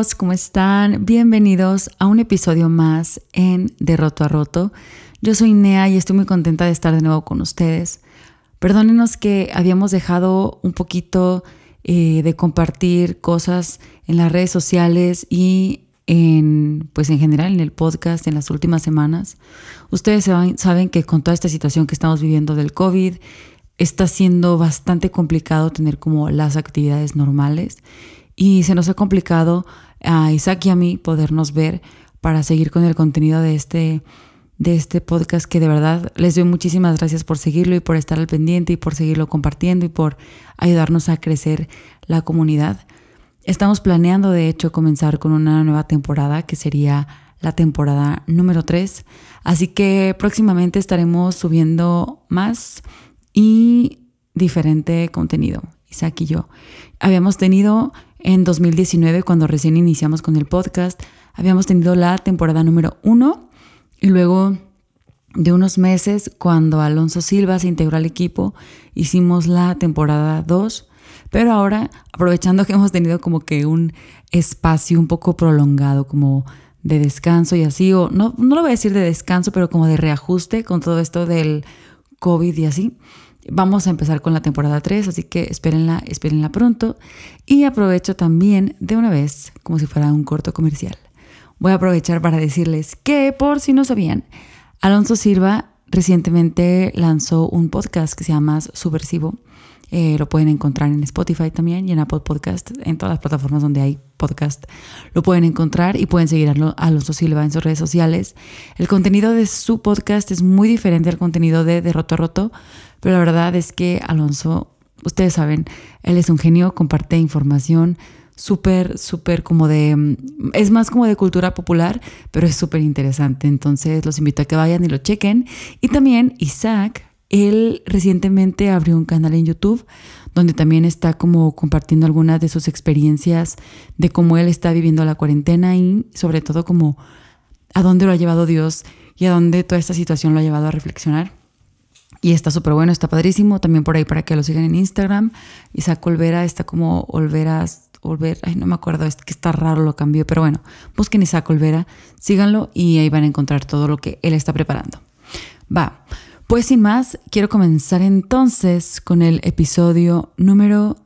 amigos, ¿cómo están? Bienvenidos a un episodio más en De Roto a Roto. Yo soy Nea y estoy muy contenta de estar de nuevo con ustedes. Perdónenos que habíamos dejado un poquito eh, de compartir cosas en las redes sociales y en, pues en general en el podcast en las últimas semanas. Ustedes saben que con toda esta situación que estamos viviendo del COVID, está siendo bastante complicado tener como las actividades normales y se nos ha complicado a Isaac y a mí podernos ver para seguir con el contenido de este, de este podcast que de verdad les doy muchísimas gracias por seguirlo y por estar al pendiente y por seguirlo compartiendo y por ayudarnos a crecer la comunidad. Estamos planeando de hecho comenzar con una nueva temporada que sería la temporada número 3. Así que próximamente estaremos subiendo más y diferente contenido. Isaac y yo. Habíamos tenido en 2019, cuando recién iniciamos con el podcast, habíamos tenido la temporada número uno y luego de unos meses, cuando Alonso Silva se integró al equipo, hicimos la temporada 2. Pero ahora, aprovechando que hemos tenido como que un espacio un poco prolongado, como de descanso y así, o no, no lo voy a decir de descanso, pero como de reajuste con todo esto del COVID y así, Vamos a empezar con la temporada 3, así que espérenla, espérenla pronto. Y aprovecho también de una vez, como si fuera un corto comercial. Voy a aprovechar para decirles que, por si no sabían, Alonso Silva recientemente lanzó un podcast que se llama Subversivo. Eh, lo pueden encontrar en Spotify también y en Apple Podcast, en todas las plataformas donde hay podcast. Lo pueden encontrar y pueden seguir a Alonso Silva en sus redes sociales. El contenido de su podcast es muy diferente al contenido de De Roto a Roto, pero la verdad es que Alonso, ustedes saben, él es un genio, comparte información súper, súper como de, es más como de cultura popular, pero es súper interesante. Entonces los invito a que vayan y lo chequen. Y también Isaac, él recientemente abrió un canal en YouTube donde también está como compartiendo algunas de sus experiencias de cómo él está viviendo la cuarentena y sobre todo como a dónde lo ha llevado Dios y a dónde toda esta situación lo ha llevado a reflexionar. Y está súper bueno, está padrísimo. También por ahí para que lo sigan en Instagram. Isaac Olvera está como Olveras, Olver, ay, no me acuerdo, es que está raro, lo cambió. Pero bueno, busquen Isaac Olvera, síganlo y ahí van a encontrar todo lo que él está preparando. Va, pues sin más, quiero comenzar entonces con el episodio número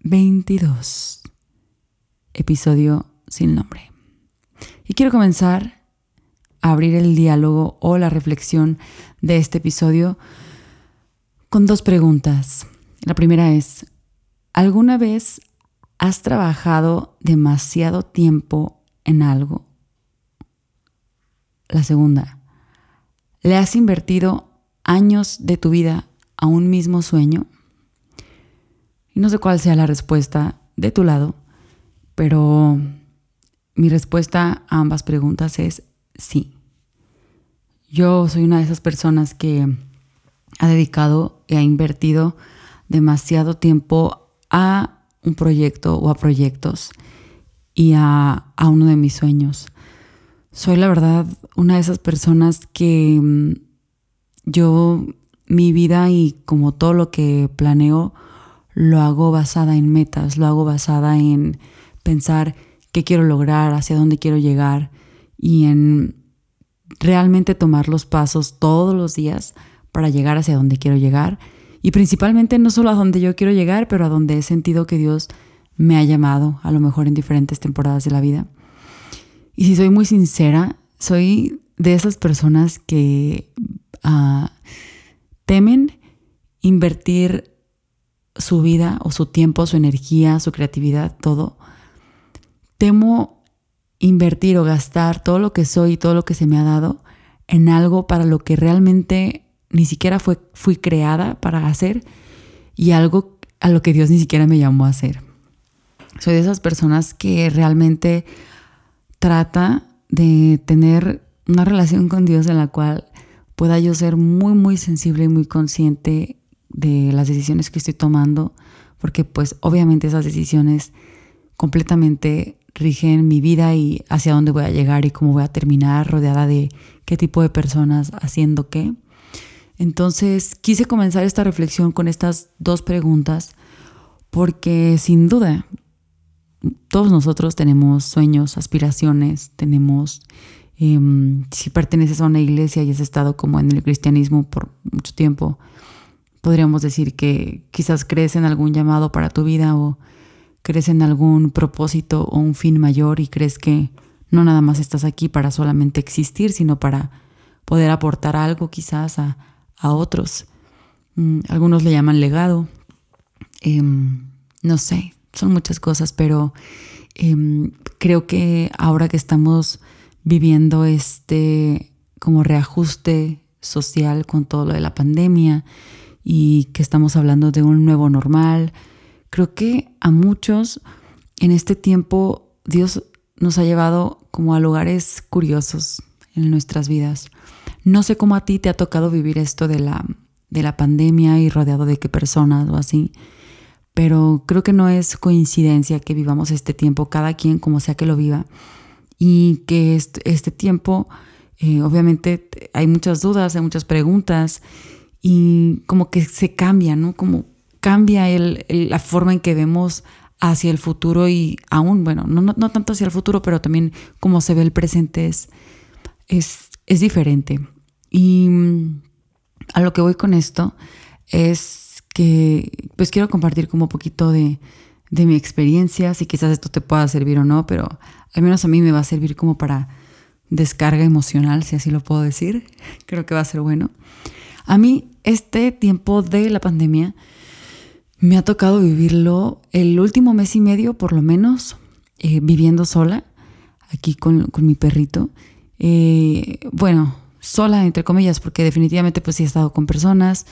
22. Episodio sin nombre. Y quiero comenzar a abrir el diálogo o la reflexión de este episodio con dos preguntas. La primera es, ¿alguna vez has trabajado demasiado tiempo en algo? La segunda, ¿le has invertido años de tu vida a un mismo sueño? Y no sé cuál sea la respuesta de tu lado, pero mi respuesta a ambas preguntas es sí. Yo soy una de esas personas que ha dedicado y ha invertido demasiado tiempo a un proyecto o a proyectos y a, uno de mis sueños. Soy la verdad una de esas personas que mm, yo mi vida y como todo lo que planeo lo hago basada en metas, lo hago basada en pensar qué quiero lograr, hacia dónde quiero llegar y en realmente tomar los pasos todos los días para llegar hacia donde quiero llegar y principalmente no solo a donde yo quiero llegar, pero a donde he sentido que Dios me ha llamado, a lo mejor en diferentes temporadas de la vida. Y si soy muy sincera, soy de esas personas que uh, temen invertir su vida o su tiempo, su energía, su creatividad, todo. Temo invertir o gastar todo lo que soy y todo lo que se me ha dado en algo para lo que realmente ni siquiera fue, fui creada para hacer y algo a lo que Dios ni siquiera me llamó a hacer. Soy de esas personas que realmente trata de tener una relación con Dios en la cual pueda yo ser muy, muy sensible y muy consciente de las decisiones que estoy tomando, porque pues obviamente esas decisiones completamente rigen mi vida y hacia dónde voy a llegar y cómo voy a terminar rodeada de qué tipo de personas haciendo qué. Entonces quise comenzar esta reflexión con estas dos preguntas porque sin duda, todos nosotros tenemos sueños, aspiraciones, tenemos, em, si perteneces a una iglesia y has estado como en el cristianismo por mucho tiempo, podríamos decir que quizás crees en algún llamado para tu vida o crees en algún propósito o un fin mayor y crees que no nada más estás aquí para solamente existir, sino para poder aportar algo quizás a, otros. Mm, algunos le llaman legado. Em, no sé, son muchas cosas, pero em, creo que ahora que estamos viviendo este como reajuste social con todo lo de la pandemia y que estamos hablando de un nuevo normal, creo que a muchos en este tiempo Dios nos ha llevado como a lugares curiosos en nuestras vidas. No sé cómo a ti te ha tocado vivir esto de la, de la pandemia y rodeado de qué personas o así, pero creo que no es coincidencia que vivamos este tiempo, cada quien como sea que lo viva, y que este, tiempo, eh, obviamente hay muchas dudas, hay muchas preguntas, y como que se cambia, ¿no? Como cambia la forma en que vemos hacia el futuro y aún, bueno, no, no, tanto hacia el futuro, pero también como se ve el presente es, es, es diferente. Y mm, a lo que voy con esto es que pues quiero compartir como un poquito de, mi experiencia, si quizás esto te pueda servir o no, pero al menos a mí me va a servir como para descarga emocional, si así lo puedo decir. Creo que va a ser bueno. A mí este tiempo de la pandemia me ha tocado vivirlo el último mes y medio, por lo menos, eh, viviendo sola, aquí con, mi perrito. Eh, bueno, sola, entre comillas, porque definitivamente pues sí he estado con personas,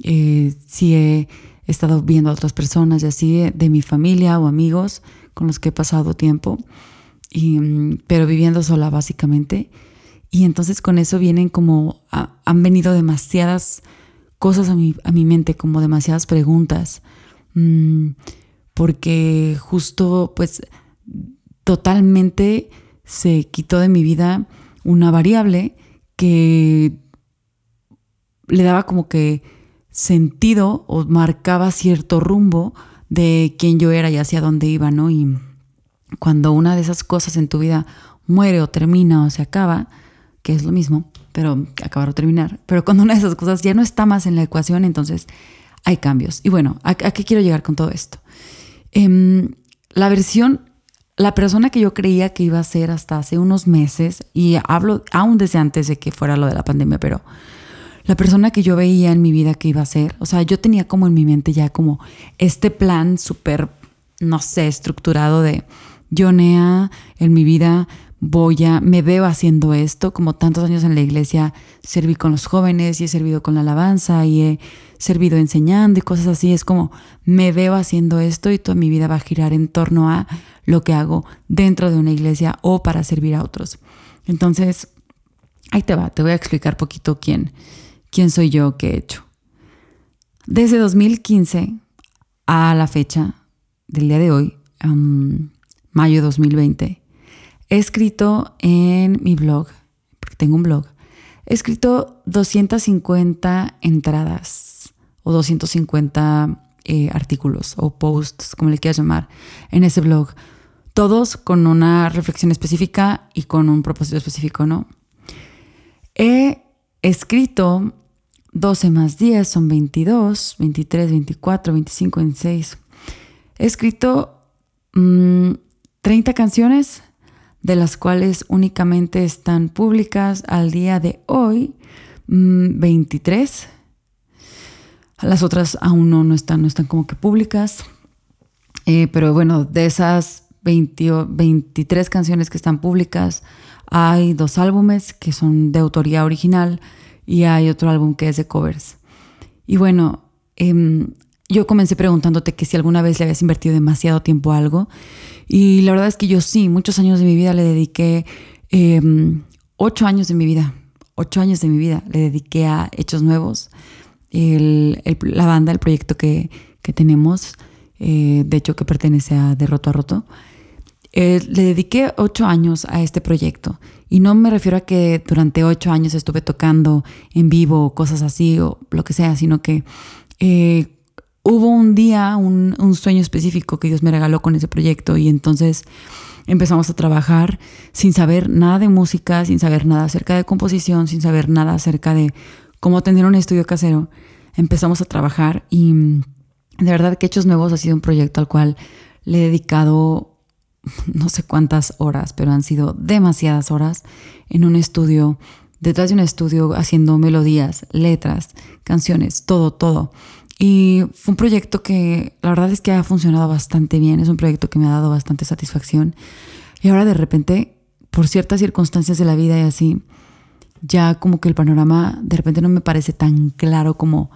eh, sí he estado viendo a otras personas y así de, mi familia o amigos con los que he pasado tiempo, mm, pero viviendo sola básicamente. Y entonces con eso vienen como, han venido demasiadas cosas a mi, a mi mente, como demasiadas preguntas, mm, porque justo pues totalmente se quitó de mi vida una variable que le daba como que sentido o marcaba cierto rumbo de quién yo era y hacia dónde iba, ¿no? Y cuando una de esas cosas en tu vida muere o termina o se acaba, que es lo mismo, pero acabar o terminar, pero cuando una de esas cosas ya no está más en la ecuación, entonces hay cambios. Y bueno, ¿a, qué quiero llegar con todo esto? Em, la versión, la persona que yo creía que iba a ser hasta hace unos meses, y hablo aún desde antes de que fuera lo de la pandemia, pero la persona que yo veía en mi vida que iba a ser. O sea, yo tenía como en mi mente ya como este plan súper, no sé, estructurado de yo, Nea, en mi vida voy a, me veo haciendo esto, como tantos años en la iglesia serví con los jóvenes y he servido con la alabanza y he servido enseñando y cosas así. Es como, me veo haciendo esto y toda mi vida va a girar en torno a lo que hago dentro de una iglesia o para servir a otros. Entonces, ahí te va, te voy a explicar poquito quién quién soy yo, qué he hecho. Desde 2015 a la fecha del día de hoy, mayo de 2020, he escrito en mi blog, porque tengo un blog, he escrito 250 entradas o 250 eh, artículos o posts, como le quieras llamar, en ese blog. Todos con una reflexión específica y con un propósito específico, ¿no? He escrito 12 más 10 son 22, 23, 24, 25, 26. He escrito 30 mm, canciones, de las cuales únicamente están públicas al día de hoy 23. Mm, las otras aún no, están, no están como que públicas. Eh, pero bueno, de esas 23 canciones que están públicas, hay dos álbumes que son de autoría original y hay otro álbum que es de covers. Y bueno, em, yo comencé preguntándote que si alguna vez le habías invertido demasiado tiempo a algo. Y la verdad es que yo sí, muchos años de mi vida le dediqué, em, ocho años de mi vida, ocho años de mi vida le dediqué a Hechos Nuevos, la banda, el proyecto que, tenemos, eh, de hecho que pertenece a De Roto a Roto. Eh, le dediqué ocho años a este proyecto y no me refiero a que durante ocho años estuve tocando en vivo cosas así o lo que sea, sino que eh, hubo un día, un, sueño específico que Dios me regaló con ese proyecto y entonces empezamos a trabajar sin saber nada de música, sin saber nada acerca de composición, sin saber nada acerca de cómo tener un estudio casero. Empezamos a trabajar y mm, de verdad que Hechos Nuevos ha sido un proyecto al cual le he dedicado no sé cuántas horas, pero han sido demasiadas horas en un estudio, detrás de un estudio haciendo melodías, letras, canciones, todo, todo. Y fue un proyecto que la verdad es que ha funcionado bastante bien, es un proyecto que me ha dado bastante satisfacción. Y ahora de repente, por ciertas circunstancias de la vida y así, ya como que el panorama de repente no me parece tan claro como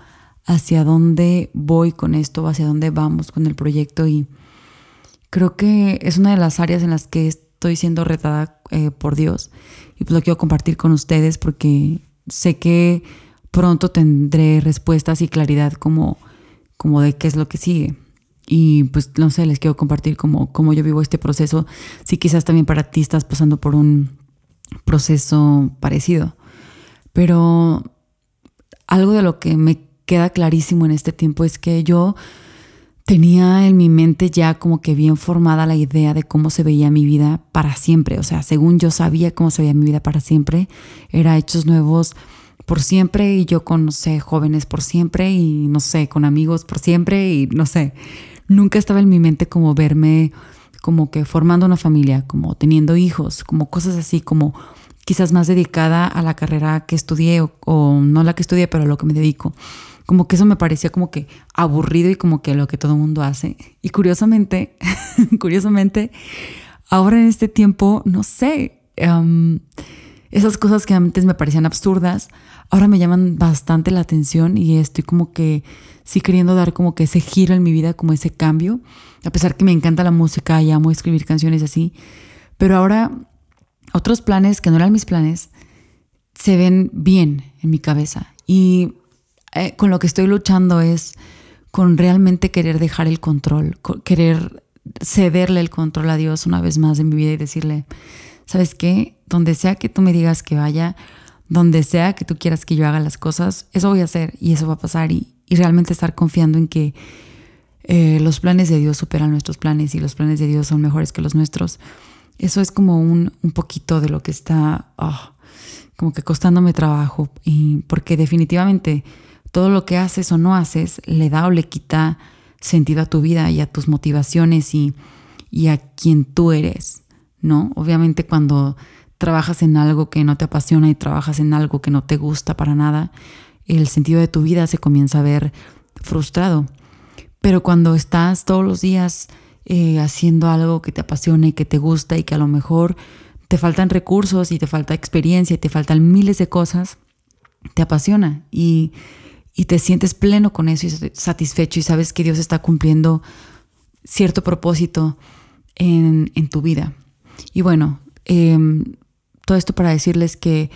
hacia dónde voy con esto, hacia dónde vamos con el proyecto y creo que es una de las áreas en las que estoy siendo retada eh, por Dios y pues lo quiero compartir con ustedes porque sé que pronto tendré respuestas y claridad como, como de qué es lo que sigue. Y pues no sé, les quiero compartir cómo, cómo yo vivo este proceso. Si quizás también para ti estás pasando por un proceso parecido. Pero algo de lo que me queda clarísimo en este tiempo es que yo tenía en mi mente ya como que bien formada la idea de cómo se veía mi vida para siempre. O sea, según yo sabía cómo se veía mi vida para siempre, era hechos nuevos por siempre y yo con, no sé, jóvenes por siempre y, no sé, con amigos por siempre y, no sé, nunca estaba en mi mente como verme como que formando una familia, como teniendo hijos, como cosas así, como quizás más dedicada a la carrera que estudié o, no la que estudié, pero a lo que me dedico. Como que eso me parecía como que aburrido y como que lo que todo mundo hace. Y curiosamente, curiosamente, ahora en este tiempo, no sé, um, esas cosas que antes me parecían absurdas, ahora me llaman bastante la atención y estoy como que sí queriendo dar como que ese giro en mi vida, como ese cambio, a pesar que me encanta la música y amo escribir canciones así, pero ahora otros planes que no eran mis planes se ven bien en mi cabeza y eh, con lo que estoy luchando es con realmente querer dejar el control, querer cederle el control a Dios una vez más en mi vida y decirle, ¿sabes qué? Donde sea que tú me digas que vaya, donde sea que tú quieras que yo haga las cosas, eso voy a hacer y eso va a pasar y, realmente estar confiando en que eh, los planes de Dios superan nuestros planes y los planes de Dios son mejores que los nuestros. Eso es como un, un poquito de lo que está ah, como que costándome trabajo y porque definitivamente todo lo que haces o no haces le da o le quita sentido a tu vida y a tus motivaciones y, a quien tú eres, ¿no? Obviamente cuando trabajas en algo que no te apasiona y trabajas en algo que no te gusta para nada, el sentido de tu vida se comienza a ver frustrado. Pero cuando estás todos los días eh, haciendo algo que te apasiona y que te gusta y que a lo mejor te faltan recursos y te falta experiencia y te faltan miles de cosas, te apasiona. Y y te sientes pleno con eso y satisfecho y sabes que Dios está cumpliendo cierto propósito en, tu vida. Y bueno, em, todo esto para decirles que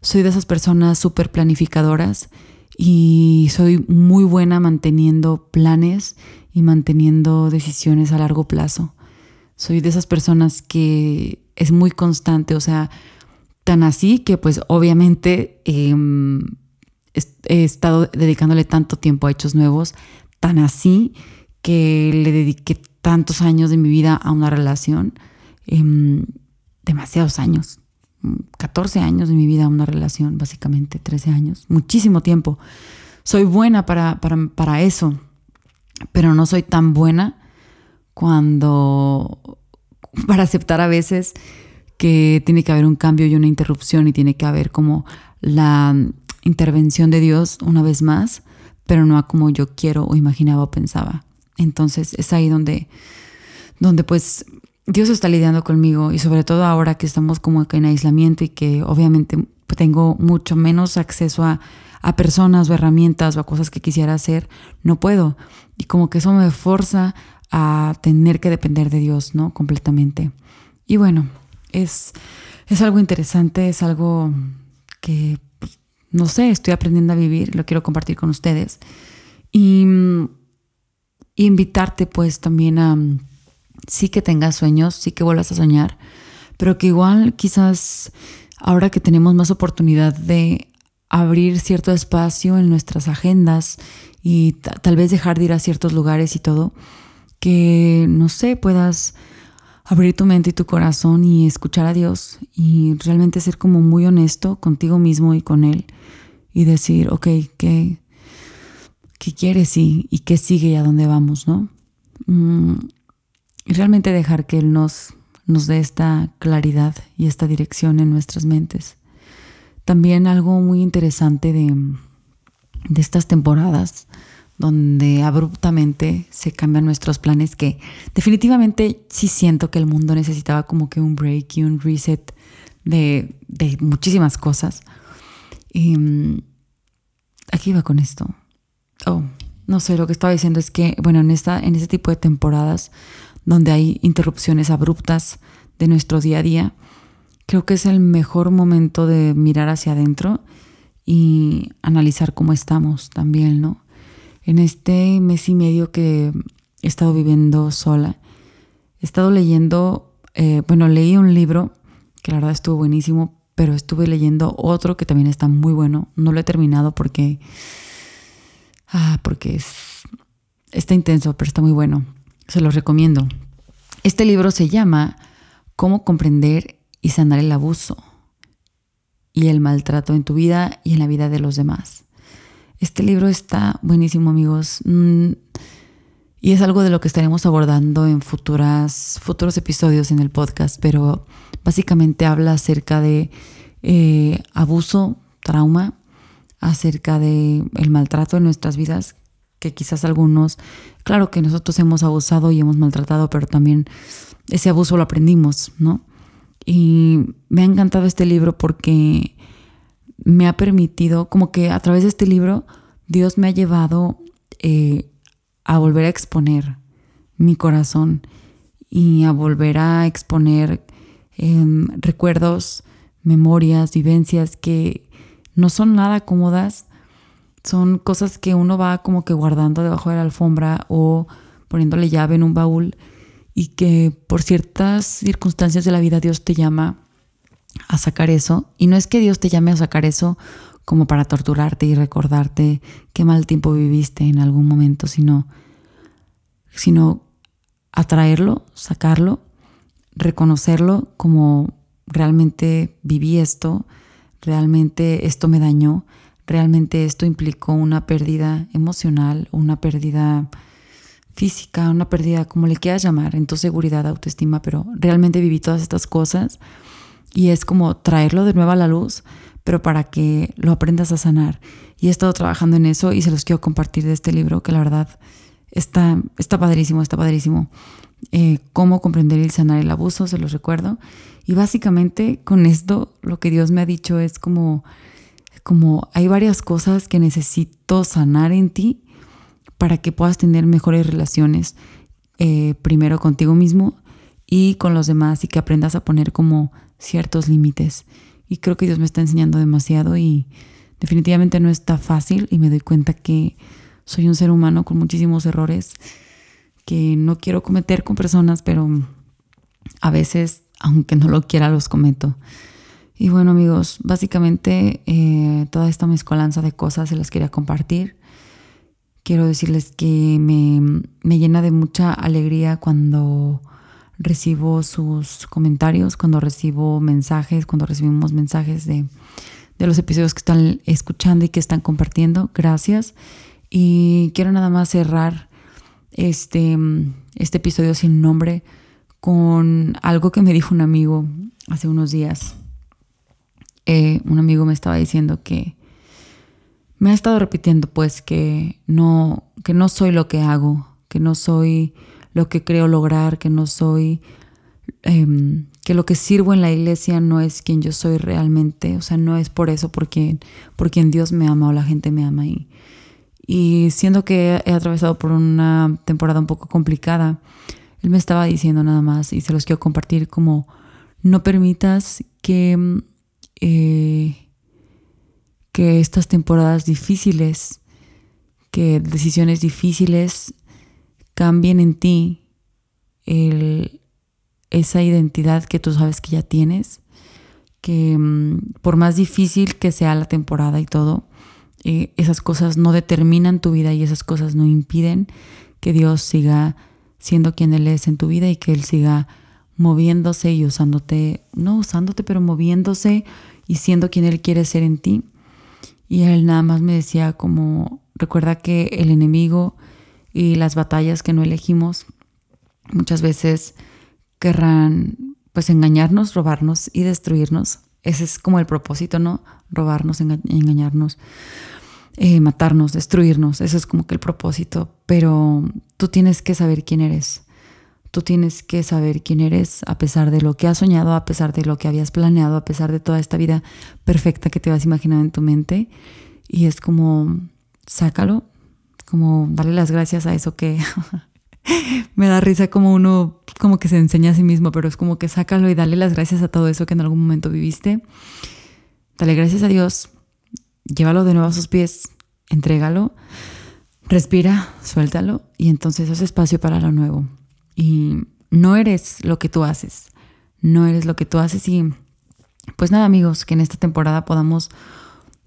soy de esas personas súper planificadoras y soy muy buena manteniendo planes y manteniendo decisiones a largo plazo. Soy de esas personas que es muy constante, o sea, tan así que pues obviamente em, he estado dedicándole tanto tiempo a hechos nuevos, tan así que le dediqué tantos años de mi vida a una relación, em, demasiados años, 14 años de mi vida una relación, básicamente 13 años, muchísimo tiempo. Soy buena para, para, para eso, pero no soy tan buena cuando, para aceptar a veces que tiene que haber un cambio y una interrupción y tiene que haber como la intervención de Dios una vez más, pero no a como yo quiero o imaginaba o pensaba. Entonces es ahí donde, donde pues Dios está lidiando conmigo y sobre todo ahora que estamos como en aislamiento y que obviamente tengo mucho menos acceso a, a personas o herramientas o a cosas que quisiera hacer, no puedo. Y como que eso me forza a tener que depender de Dios, ¿no? Completamente. Y bueno, es, es algo interesante, es algo que no sé, estoy aprendiendo a vivir, lo quiero compartir con ustedes. Y, invitarte pues también a, sí que tengas sueños, sí que vuelvas a soñar, pero que igual quizás ahora que tenemos más oportunidad de abrir cierto espacio en nuestras agendas y tal vez dejar de ir a ciertos lugares y todo, que no sé, puedas abrir tu mente y tu corazón y escuchar a Dios y realmente ser como muy honesto contigo mismo y con Él y decir, ok, ¿qué, qué quieres y, y qué sigue y a dónde vamos, no? Mm, y realmente dejar que Él nos, nos dé esta claridad y esta dirección en nuestras mentes. También algo muy interesante de, de estas temporadas donde abruptamente se cambian nuestros planes que definitivamente sí siento que el mundo necesitaba como que un break y un reset de, de muchísimas cosas. Y, mm, aquí va con esto. Oh, no sé, lo que estaba diciendo es que, bueno, en, esta, en este tipo de temporadas donde hay interrupciones abruptas de nuestro día a día, creo que es el mejor momento de mirar hacia adentro y analizar cómo estamos también, ¿no? En este mes y medio que he estado viviendo sola, he estado leyendo, eh, bueno, leí un libro que la verdad estuvo buenísimo, pero estuve leyendo otro que también está muy bueno. No lo he terminado porque, ah, porque es, está intenso, pero está muy bueno. Se los recomiendo. Este libro se llama Cómo comprender y sanar el abuso y el maltrato en tu vida y en la vida de los demás. Este libro está buenísimo, amigos. Mm, y es algo de lo que estaremos abordando en futuras, futuros episodios en el podcast, pero básicamente habla acerca de eh, abuso, trauma, acerca de el maltrato en nuestras vidas, que quizás algunos, claro que nosotros hemos abusado y hemos maltratado, pero también ese abuso lo aprendimos, ¿no? Y me ha encantado este libro porque me ha permitido, como que a través de este libro, Dios me ha llevado eh, a volver a exponer mi corazón y a volver a exponer em, recuerdos, memorias, vivencias que no son nada cómodas, son cosas que uno va como que guardando debajo de la alfombra o poniéndole llave en un baúl y que por ciertas circunstancias de la vida Dios te llama a sacar eso. Y no es que Dios te llame a sacar eso como para torturarte y recordarte qué mal tiempo viviste en algún momento, sino, sino atraerlo, sacarlo, reconocerlo como realmente viví esto, realmente esto me dañó, realmente esto implicó una pérdida emocional, una pérdida física, una pérdida, como le quieras llamar, en tu seguridad, autoestima, pero realmente viví todas estas cosas y es como traerlo de nuevo a la luz, pero para que lo aprendas a sanar. Y he estado trabajando en eso y se los quiero compartir de este libro, que la verdad está, está padrísimo, está padrísimo. Eh, cómo comprender y sanar el abuso, se los recuerdo. Y básicamente con esto lo que Dios me ha dicho es como, como hay varias cosas que necesito sanar en ti para que puedas tener mejores relaciones, eh, primero contigo mismo y con los demás y que aprendas a poner como ciertos límites. Y creo que Dios me está enseñando demasiado y definitivamente no está fácil y me doy cuenta que soy un ser humano con muchísimos errores que no quiero cometer con personas, pero a veces, aunque no lo quiera, los cometo. Y bueno amigos, básicamente eh, toda esta mezcolanza de cosas se las quería compartir quiero decirles que me, llena de mucha alegría cuando recibo sus comentarios, cuando recibo mensajes, cuando recibimos mensajes de, los episodios que están escuchando y que están compartiendo. Gracias. Y quiero nada más cerrar este, este episodio sin nombre con algo que me dijo un amigo hace unos días. Eh, un amigo me estaba diciendo que me ha estado repitiendo pues que no, que no soy lo que hago, que no soy lo que creo lograr, que no soy, em, que lo que sirvo en la iglesia no es quien yo soy realmente, o sea, no es por eso, por quien, por quien Dios me ama o la gente me ama. Y, y siendo que he atravesado por una temporada un poco complicada, él me estaba diciendo nada más y se los quiero compartir como no permitas que... Eh, que estas temporadas difíciles, que decisiones difíciles cambien en ti esa identidad que tú sabes que ya tienes, que mm, por más difícil que sea la temporada y todo, eh, esas cosas no determinan tu vida y esas cosas no impiden que Dios siga siendo quien Él es en tu vida y que Él siga moviéndose y usándote, no usándote, pero moviéndose y siendo quien Él quiere ser en ti. Y Él nada más me decía como, recuerda que el enemigo y las batallas que no elegimos muchas veces querrán pues engañarnos, robarnos y destruirnos. Ese es como el propósito, ¿no? Robarnos, engañarnos, eh, matarnos, destruirnos. Eso es como que el propósito. Pero tú tienes que saber quién eres. Tú tienes que saber quién eres a pesar de lo que has soñado, a pesar de lo que habías planeado, a pesar de toda esta vida perfecta que te vas imaginando en tu mente. Y es como, sácalo, como darle las gracias a eso que me da risa como uno como que se enseña a sí mismo, pero es como que sácalo y dale las gracias a todo eso que en algún momento viviste. Dale gracias a Dios, llévalo de nuevo a sus pies, entrégalo, respira, suéltalo y entonces haz espacio para lo nuevo. Y no eres lo que tú haces, no eres lo que tú haces y pues nada amigos, que en esta temporada podamos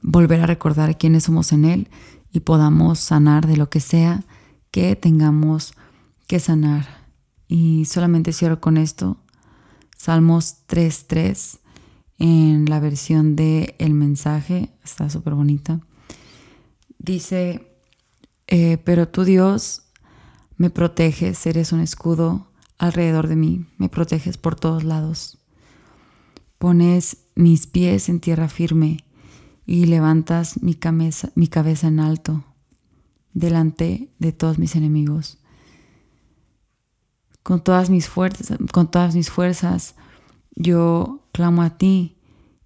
volver a recordar quiénes somos en Él y podamos sanar de lo que sea que tengamos que sanar. Y solamente cierro con esto. Salmos 3.3 en la versión de El mensaje, está súper bonita. Dice, eh, pero tú Dios me proteges, eres un escudo alrededor de mí, me proteges por todos lados. Pones mis pies en tierra firme y levantas mi cabeza, en alto delante de todos mis enemigos. Con todas mis con todas mis fuerzas, yo clamo a ti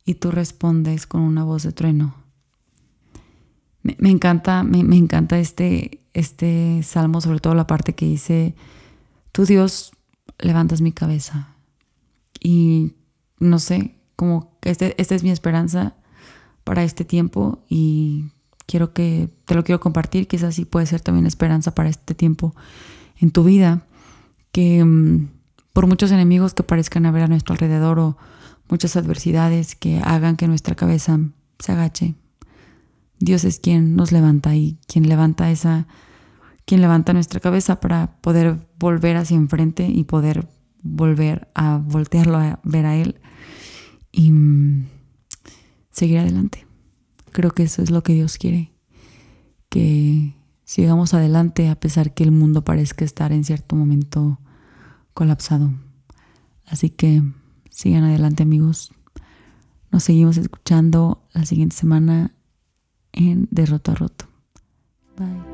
y tú respondes con una voz de trueno. Me, encanta, me, encanta este, este salmo, sobre todo la parte que dice, tú Dios levantas mi cabeza. Y no sé, como este, esta es mi esperanza para este tiempo y quiero que te lo quiero compartir, quizás sí puede ser también esperanza para este tiempo en tu vida, que mm, por muchos enemigos que parezcan haber a nuestro alrededor o muchas adversidades que hagan que nuestra cabeza se agache, Dios es quien nos levanta y quien levanta esa, quien levanta nuestra cabeza para poder volver hacia enfrente y poder volver a voltearlo a ver a Él y mm, seguir adelante. Creo que eso es lo que Dios quiere, que sigamos adelante a pesar que el mundo parezca estar en cierto momento colapsado. Así que sigan adelante amigos. Nos seguimos escuchando la siguiente semana en De a Roto. Bye.